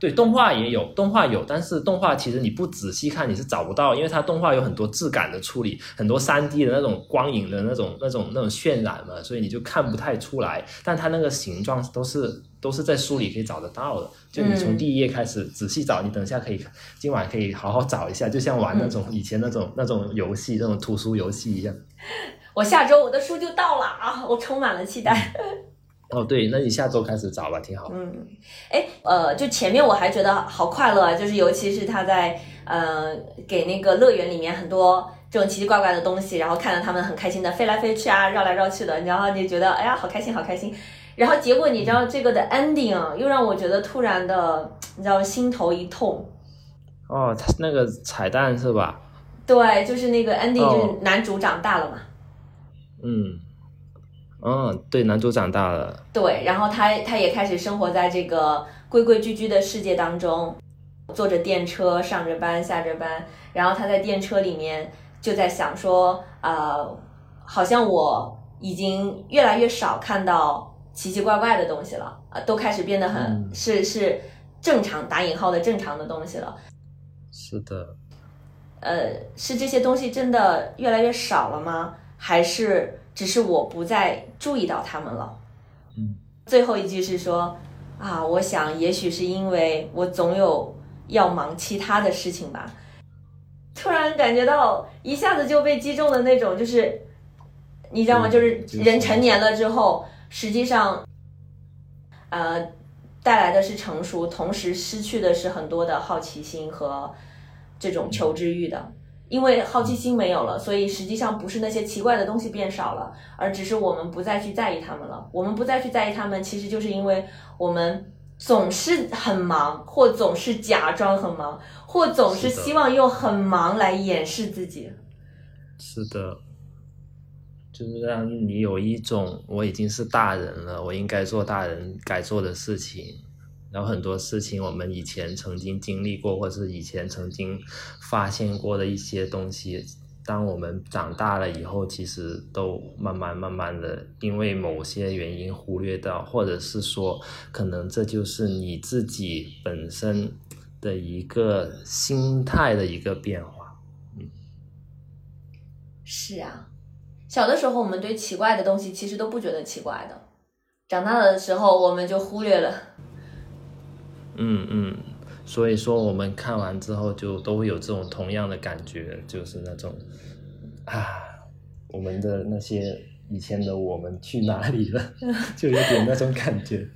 对，动画也有，动画有，但是动画其实你不仔细看你是找不到，因为它动画有很多质感的处理，很多三 D 的那种光影的那种、那种、那种渲染嘛，所以你就看不太出来。但它那个形状都是都是在书里可以找得到的，就你从第一页开始仔细找，你等一下可以今晚可以好好找一下，就像玩那种以前那种那种游戏，那种图书游戏一样。我下周我的书就到了啊，我充满了期待。哦，对，那你下周开始找吧，挺好。嗯，哎，呃，就前面我还觉得好快乐啊，就是尤其是他在呃给那个乐园里面很多这种奇奇怪怪的东西，然后看到他们很开心的飞来飞去啊，绕来绕去的，然后你觉得哎呀好开心好开心，然后结果你知道这个的 ending 又让我觉得突然的，你知道心头一痛。哦，他那个彩蛋是吧？对，就是那个 ending，就是男主长大了嘛。嗯。嗯，对，男主长大了。对，然后他他也开始生活在这个规规矩矩的世界当中，坐着电车上着班下着班，然后他在电车里面就在想说，呃，好像我已经越来越少看到奇奇怪怪的东西了，啊，都开始变得很是是正常打引号的正常的东西了。是的。呃，是这些东西真的越来越少了吗？还是？只是我不再注意到他们了。嗯，最后一句是说，啊，我想也许是因为我总有要忙其他的事情吧。突然感觉到一下子就被击中的那种，就是你知道吗？就是人成年了之后，实际上，呃，带来的是成熟，同时失去的是很多的好奇心和这种求知欲的。因为好奇心没有了，所以实际上不是那些奇怪的东西变少了，而只是我们不再去在意他们了。我们不再去在意他们，其实就是因为我们总是很忙，或总是假装很忙，或总是希望用很忙来掩饰自己。是的，就是让你有一种我已经是大人了，我应该做大人该做的事情。有很多事情，我们以前曾经经历过，或是以前曾经发现过的一些东西，当我们长大了以后，其实都慢慢慢慢的，因为某些原因忽略掉，或者是说，可能这就是你自己本身的一个心态的一个变化。嗯，是啊，小的时候我们对奇怪的东西其实都不觉得奇怪的，长大的时候我们就忽略了。嗯嗯，所以说我们看完之后就都会有这种同样的感觉，就是那种啊，我们的那些以前的我们去哪里了，(laughs) 就有点那种感觉。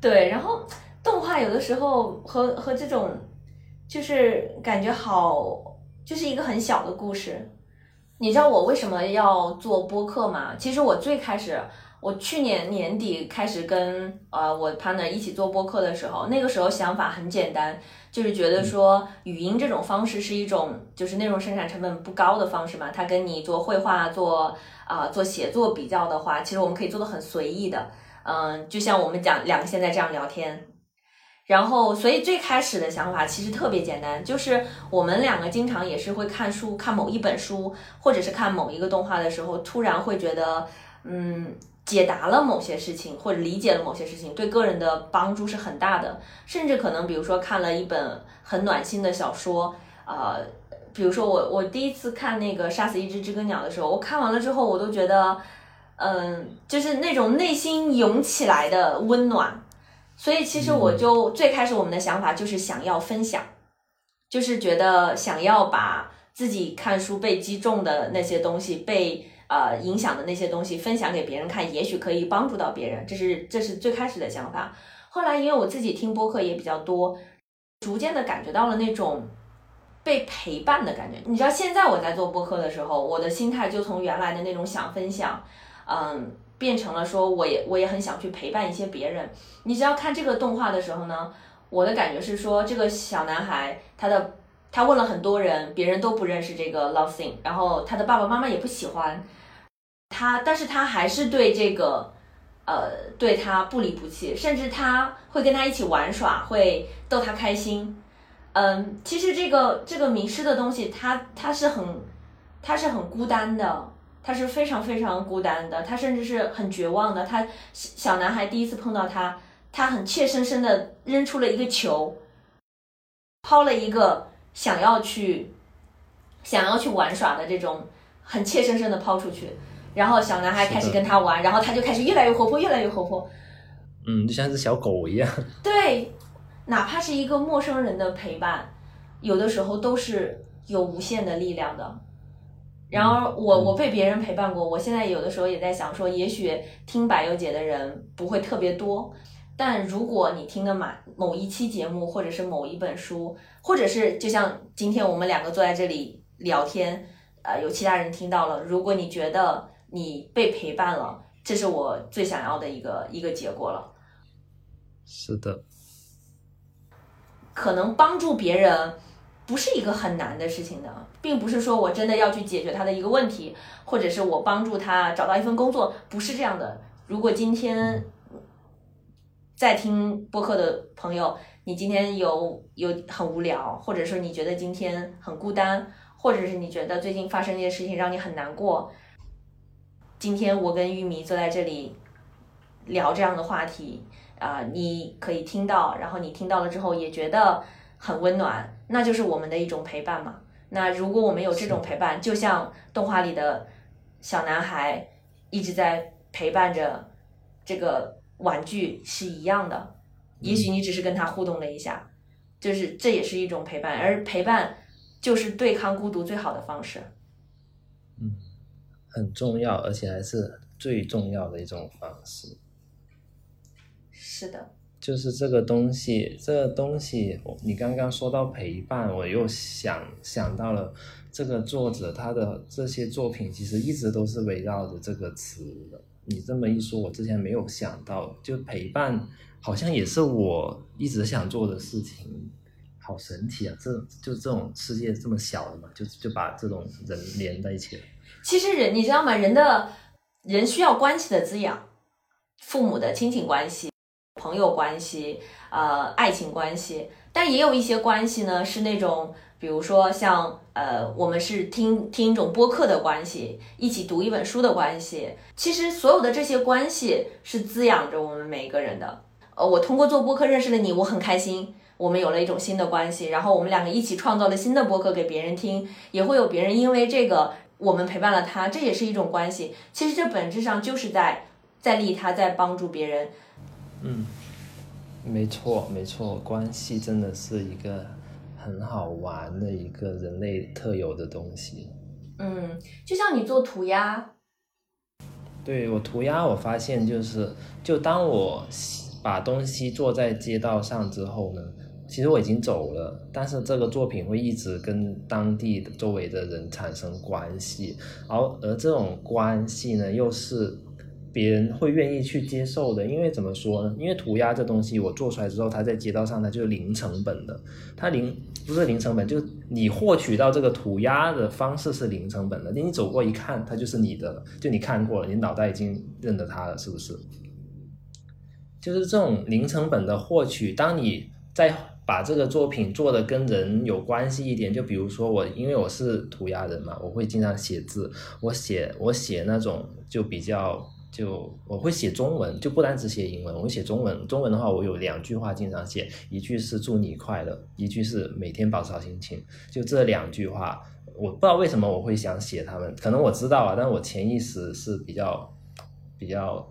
对，然后动画有的时候和和这种就是感觉好，就是一个很小的故事。你知道我为什么要做播客吗？其实我最开始。我去年年底开始跟呃我 partner 一起做播客的时候，那个时候想法很简单，就是觉得说语音这种方式是一种就是内容生产成本不高的方式嘛。它跟你做绘画、做啊做写作比较的话，其实我们可以做的很随意的，嗯，就像我们讲两个现在这样聊天。然后，所以最开始的想法其实特别简单，就是我们两个经常也是会看书，看某一本书或者是看某一个动画的时候，突然会觉得，嗯。解答了某些事情，或者理解了某些事情，对个人的帮助是很大的。甚至可能，比如说看了一本很暖心的小说，呃，比如说我我第一次看那个《杀死一只知更鸟》的时候，我看完了之后，我都觉得，嗯，就是那种内心涌起来的温暖。所以其实我就最开始我们的想法就是想要分享，就是觉得想要把自己看书被击中的那些东西被。呃，影响的那些东西分享给别人看，也许可以帮助到别人，这是这是最开始的想法。后来因为我自己听播客也比较多，逐渐的感觉到了那种被陪伴的感觉。你知道，现在我在做播客的时候，我的心态就从原来的那种想分享，嗯，变成了说我也我也很想去陪伴一些别人。你只要看这个动画的时候呢，我的感觉是说，这个小男孩他的他问了很多人，别人都不认识这个 Love Thing，然后他的爸爸妈妈也不喜欢。他，但是他还是对这个，呃，对他不离不弃，甚至他会跟他一起玩耍，会逗他开心。嗯，其实这个这个迷失的东西，他他是很，他是很孤单的，他是非常非常孤单的，他甚至是很绝望的。他小男孩第一次碰到他，他很怯生生的扔出了一个球，抛了一个想要去，想要去玩耍的这种很怯生生的抛出去。然后小男孩开始跟他玩，然后他就开始越来越活泼，越来越活泼。嗯，就像只小狗一样。对，哪怕是一个陌生人的陪伴，有的时候都是有无限的力量的。然而，我我被别人陪伴过，我现在有的时候也在想说，也许听百优姐的人不会特别多，但如果你听的满某一期节目，或者是某一本书，或者是就像今天我们两个坐在这里聊天，呃，有其他人听到了，如果你觉得。你被陪伴了，这是我最想要的一个一个结果了。是的，可能帮助别人不是一个很难的事情的，并不是说我真的要去解决他的一个问题，或者是我帮助他找到一份工作，不是这样的。如果今天在听播客的朋友，你今天有有很无聊，或者说你觉得今天很孤单，或者是你觉得最近发生一些事情让你很难过。今天我跟玉米坐在这里聊这样的话题啊，你可以听到，然后你听到了之后也觉得很温暖，那就是我们的一种陪伴嘛。那如果我们有这种陪伴，就像动画里的小男孩一直在陪伴着这个玩具是一样的。也许你只是跟他互动了一下，就是这也是一种陪伴，而陪伴就是对抗孤独最好的方式。嗯，很重要，而且还是最重要的一种方式。是的，就是这个东西，这个东西，你刚刚说到陪伴，我又想想到了这个作者他的这些作品，其实一直都是围绕着这个词的。你这么一说，我之前没有想到，就陪伴好像也是我一直想做的事情，好神奇啊！这就这种世界这么小的嘛，就就把这种人连在一起了。其实人，你知道吗？人的人需要关系的滋养，父母的亲情关系、朋友关系、呃，爱情关系，但也有一些关系呢，是那种。比如说像呃，我们是听听一种播客的关系，一起读一本书的关系。其实所有的这些关系是滋养着我们每一个人的。呃，我通过做播客认识了你，我很开心，我们有了一种新的关系。然后我们两个一起创造了新的播客给别人听，也会有别人因为这个我们陪伴了他，这也是一种关系。其实这本质上就是在在利他，在帮助别人。嗯，没错没错，关系真的是一个。很好玩的一个人类特有的东西，嗯，就像你做涂鸦，对我涂鸦，我发现就是，就当我把东西做在街道上之后呢，其实我已经走了，但是这个作品会一直跟当地周围的人产生关系，而而这种关系呢，又是。别人会愿意去接受的，因为怎么说呢？因为涂鸦这东西，我做出来之后，它在街道上，它就是零成本的。它零不是零成本，就你获取到这个涂鸦的方式是零成本的。你走过一看，它就是你的，就你看过了，你脑袋已经认得它了，是不是？就是这种零成本的获取。当你在把这个作品做的跟人有关系一点，就比如说我，因为我是涂鸦人嘛，我会经常写字，我写我写那种就比较。就我会写中文，就不单只写英文，我写中文。中文的话，我有两句话经常写，一句是祝你快乐，一句是每天保持好心情。就这两句话，我不知道为什么我会想写他们，可能我知道啊，但我潜意识是比较比较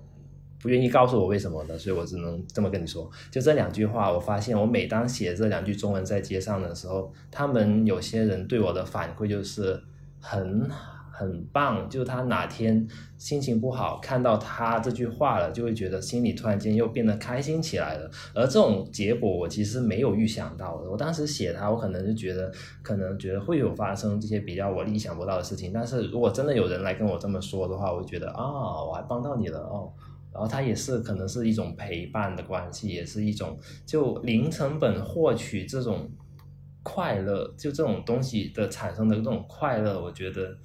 不愿意告诉我为什么的，所以我只能这么跟你说。就这两句话，我发现我每当写这两句中文在街上的时候，他们有些人对我的反馈就是很。很棒，就他哪天心情不好，看到他这句话了，就会觉得心里突然间又变得开心起来了。而这种结果，我其实没有预想到的。我当时写他，我可能就觉得，可能觉得会有发生这些比较我意想不到的事情。但是如果真的有人来跟我这么说的话，我觉得啊，我还帮到你了哦。然后它也是可能是一种陪伴的关系，也是一种就零成本获取这种快乐，就这种东西的产生的这种快乐，我觉得。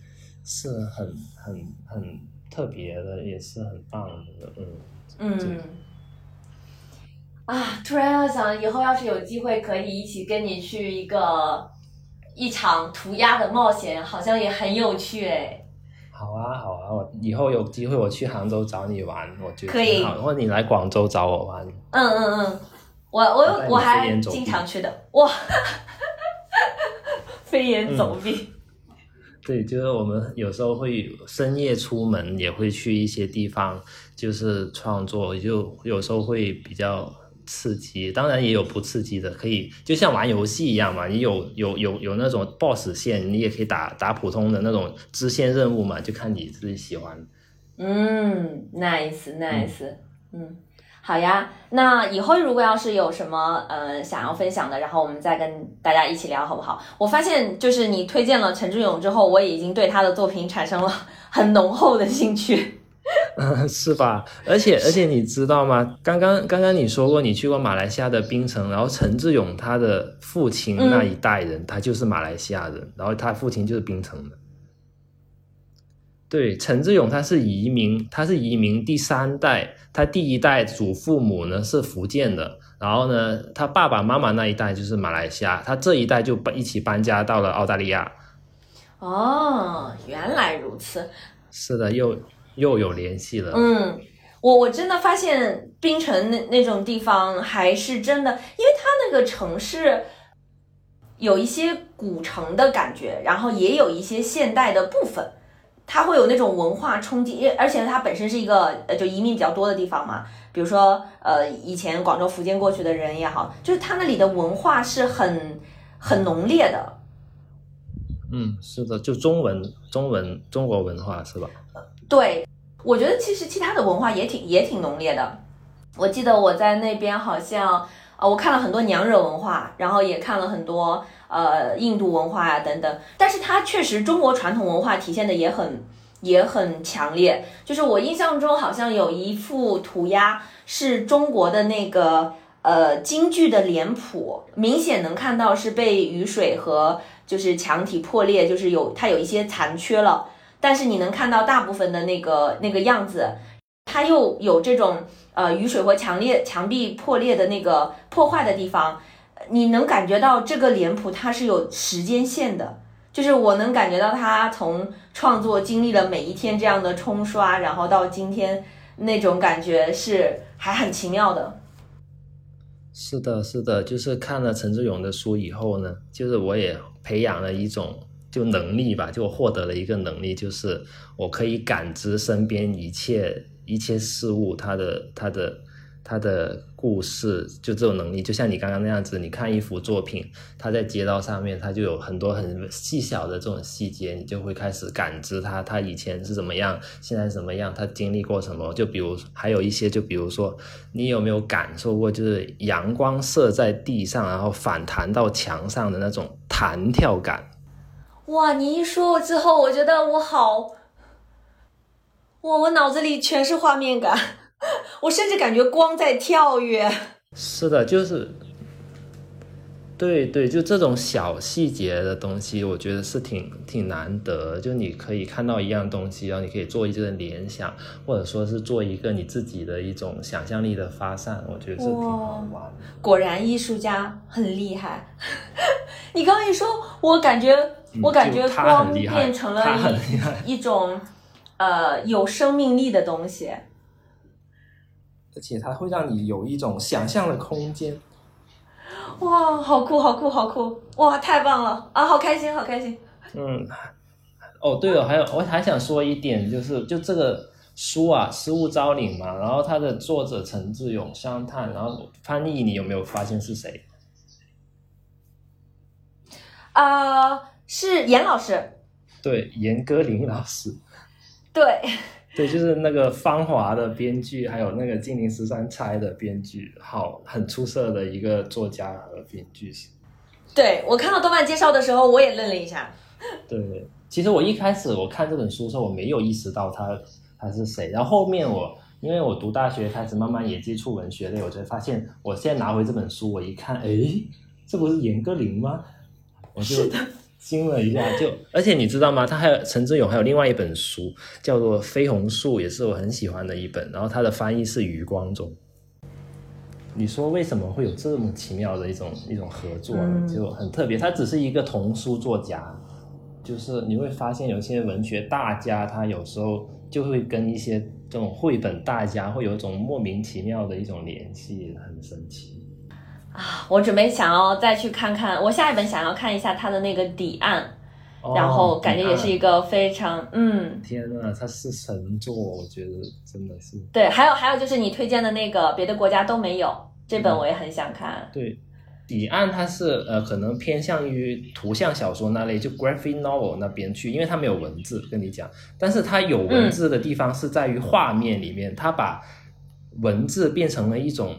是很很很特别的，也是很棒的，嗯。嗯。啊！突然要想，以后要是有机会可以一起跟你去一个一场涂鸦的冒险，好像也很有趣哎。好啊，好啊！我以后有机会我去杭州找你玩，我觉得可以。或者你来广州找我玩。嗯嗯嗯，我我我还经常去的哇！(laughs) 飞檐走壁。对，就是我们有时候会深夜出门，也会去一些地方，就是创作，就有时候会比较刺激。当然也有不刺激的，可以就像玩游戏一样嘛。你有有有有那种 BOSS 线，你也可以打打普通的那种支线任务嘛，就看你自己喜欢。嗯，nice nice，嗯。好呀，那以后如果要是有什么呃想要分享的，然后我们再跟大家一起聊，好不好？我发现就是你推荐了陈志勇之后，我已经对他的作品产生了很浓厚的兴趣，嗯，(laughs) 是吧？而且而且你知道吗？刚刚刚刚你说过你去过马来西亚的槟城，然后陈志勇他的父亲那一代人，他就是马来西亚人，然后他父亲就是槟城的。对，陈志勇他是移民，他是移民第三代，他第一代祖父母呢是福建的，然后呢，他爸爸妈妈那一代就是马来西亚，他这一代就搬一起搬家到了澳大利亚。哦，原来如此。是的，又又有联系了。嗯，我我真的发现冰城那那种地方还是真的，因为它那个城市有一些古城的感觉，然后也有一些现代的部分。它会有那种文化冲击，而且它本身是一个呃就移民比较多的地方嘛，比如说呃以前广州、福建过去的人也好，就是它那里的文化是很很浓烈的。嗯，是的，就中文、中文、中国文化是吧？对，我觉得其实其他的文化也挺也挺浓烈的。我记得我在那边好像呃，我看了很多娘惹文化，然后也看了很多呃印度文化呀等等。但是它确实中国传统文化体现的也很也很强烈。就是我印象中好像有一幅涂鸦是中国的那个呃京剧的脸谱，明显能看到是被雨水和就是墙体破裂，就是有它有一些残缺了。但是你能看到大部分的那个那个样子，它又有这种呃雨水或强烈墙壁破裂的那个破坏的地方，你能感觉到这个脸谱它是有时间线的，就是我能感觉到它从创作经历了每一天这样的冲刷，然后到今天那种感觉是还很奇妙的。是的，是的，就是看了陈志勇的书以后呢，就是我也培养了一种。就能力吧，就我获得了一个能力，就是我可以感知身边一切一切事物，它的它的它的故事，就这种能力，就像你刚刚那样子，你看一幅作品，它在街道上面，它就有很多很细小的这种细节，你就会开始感知它，它以前是怎么样，现在怎么样，它经历过什么？就比如还有一些，就比如说，你有没有感受过，就是阳光射在地上，然后反弹到墙上的那种弹跳感？哇！你一说之后，我觉得我好，哇！我脑子里全是画面感，(laughs) 我甚至感觉光在跳跃。是的，就是，对对，就这种小细节的东西，我觉得是挺挺难得。就你可以看到一样东西，然后你可以做一个联想，或者说是做一个你自己的一种想象力的发散，我觉得是挺好玩。果然艺术家很厉害。(laughs) 你刚刚一说，我感觉。我感觉光变成了一一种，呃，有生命力的东西，而且它会让你有一种想象的空间。哇，好酷，好酷，好酷！哇，太棒了啊，好开心，好开心。嗯，哦，对了，还有我还想说一点，就是就这个书啊，《失物招领》嘛，然后它的作者陈志勇、香叹，然后翻译，你有没有发现是谁？啊。是严老师，对，严歌苓老师，对，对，就是那个《芳华》的编剧，还有那个《金陵十三钗》的编剧，好，很出色的一个作家和编剧。对我看到豆瓣介绍的时候，我也愣了一下。对，其实我一开始我看这本书的时候，我没有意识到他他是谁，然后后面我因为我读大学开始慢慢也接触文学类，我就发现，我现在拿回这本书，我一看，哎，这不是严歌苓吗？我就。惊了一下，就而且你知道吗？他还有陈志勇，还有另外一本书叫做《绯红树》，也是我很喜欢的一本。然后他的翻译是余光中。你说为什么会有这么奇妙的一种一种合作呢？就很特别。他只是一个童书作家，就是你会发现有些文学大家，他有时候就会跟一些这种绘本大家会有一种莫名其妙的一种联系，很神奇。啊，我准备想要再去看看，我下一本想要看一下他的那个底案，然后感觉也是一个非常嗯，天呐，它是神作，我觉得真的是。对，还有还有就是你推荐的那个别的国家都没有这本，我也很想看。对，底案它是呃可能偏向于图像小说那类，就 graphic novel 那边去，因为它没有文字跟你讲，但是它有文字的地方是在于画面里面，它把文字变成了一种，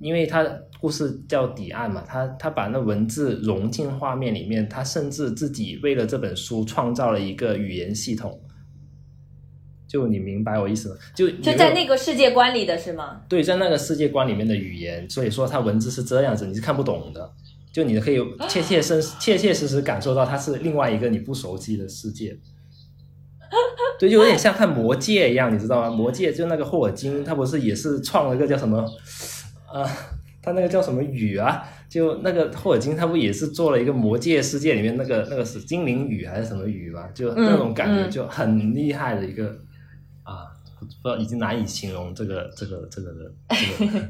因为它。故事叫底岸嘛，他他把那文字融进画面里面，他甚至自己为了这本书创造了一个语言系统。就你明白我意思吗？就就在那个世界观里的是吗？对，在那个世界观里面的语言，所以说它文字是这样子，你是看不懂的。就你可以 (gasps) 切切身切切实实感受到它是另外一个你不熟悉的世界。对，就有点像看魔戒一样，你知道吗？魔戒就那个霍尔金，他不是也是创了个叫什么啊？他那个叫什么雨啊？就那个霍尔金，他不也是做了一个魔界世界里面那个那个是精灵雨还是什么雨嘛？就那种感觉就很厉害的一个啊，不知道已经难以形容这个这个这个的。(laughs)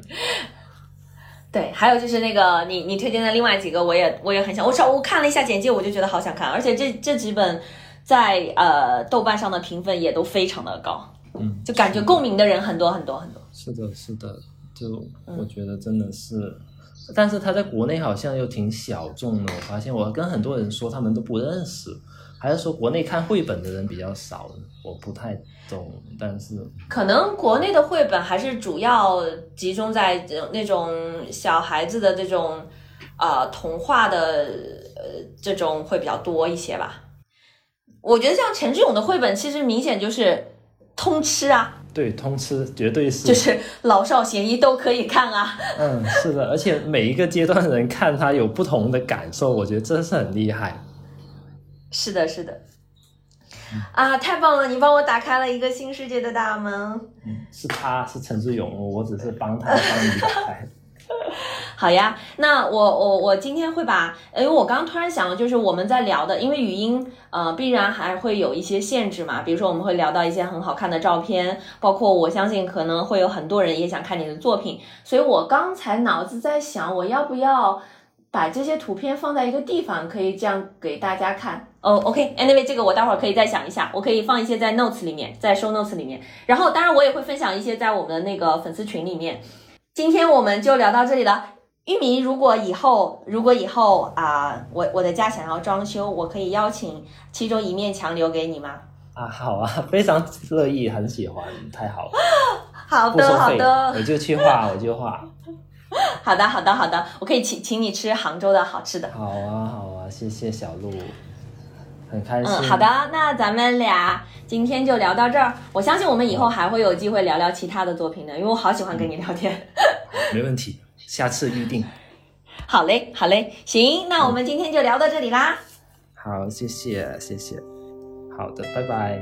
对，还有就是那个你你推荐的另外几个，我也我也很想，我稍我看了一下简介，我就觉得好想看，而且这这几本在呃豆瓣上的评分也都非常的高，嗯，就感觉共鸣的人很多很多很多。是的，是的，就我觉得真的是，但是他在国内好像又挺小众的。我发现我跟很多人说，他们都不认识，还是说国内看绘本的人比较少，我不太懂。但是可能国内的绘本还是主要集中在这那种小孩子的这种呃童话的呃这种会比较多一些吧。我觉得像陈志勇的绘本，其实明显就是通吃啊，对通吃绝对是，就是老少咸宜都可以看啊。嗯，是的，而且每一个阶段的人看他有不同的感受，我觉得真是很厉害。是的，是的。啊，太棒了！你帮我打开了一个新世界的大门。嗯，是他是陈志勇，我只是帮他帮你打开。(laughs) 好呀，那我我我今天会把，因为我刚突然想，就是我们在聊的，因为语音呃必然还会有一些限制嘛，比如说我们会聊到一些很好看的照片，包括我相信可能会有很多人也想看你的作品，所以我刚才脑子在想，我要不要把这些图片放在一个地方，可以这样给大家看。哦，OK，Anyway，这个我待会儿可以再想一下，我可以放一些在 Notes 里面，在 Show Notes 里面，然后当然我也会分享一些在我们的那个粉丝群里面。今天我们就聊到这里了。玉米，如果以后如果以后啊、我我的家想要装修，我可以邀请其中一面墙留给你吗？啊，好啊，(laughs) 非常乐意，很喜欢，太好了，(laughs) 好的，好的，我就去画，我就画。(laughs) 好的，好的，好的，我可以请请你吃杭州的好吃的。好啊，好啊，谢谢小鹿，很开心。嗯，好的，那咱们俩今天就聊到这儿。我相信我们以后还会有机会聊聊其他的作品的，因为我好喜欢跟你聊天。没问题，下次预定。好嘞，好嘞，行，那我们今天就聊到这里啦。好，谢谢，谢谢。好的，拜拜。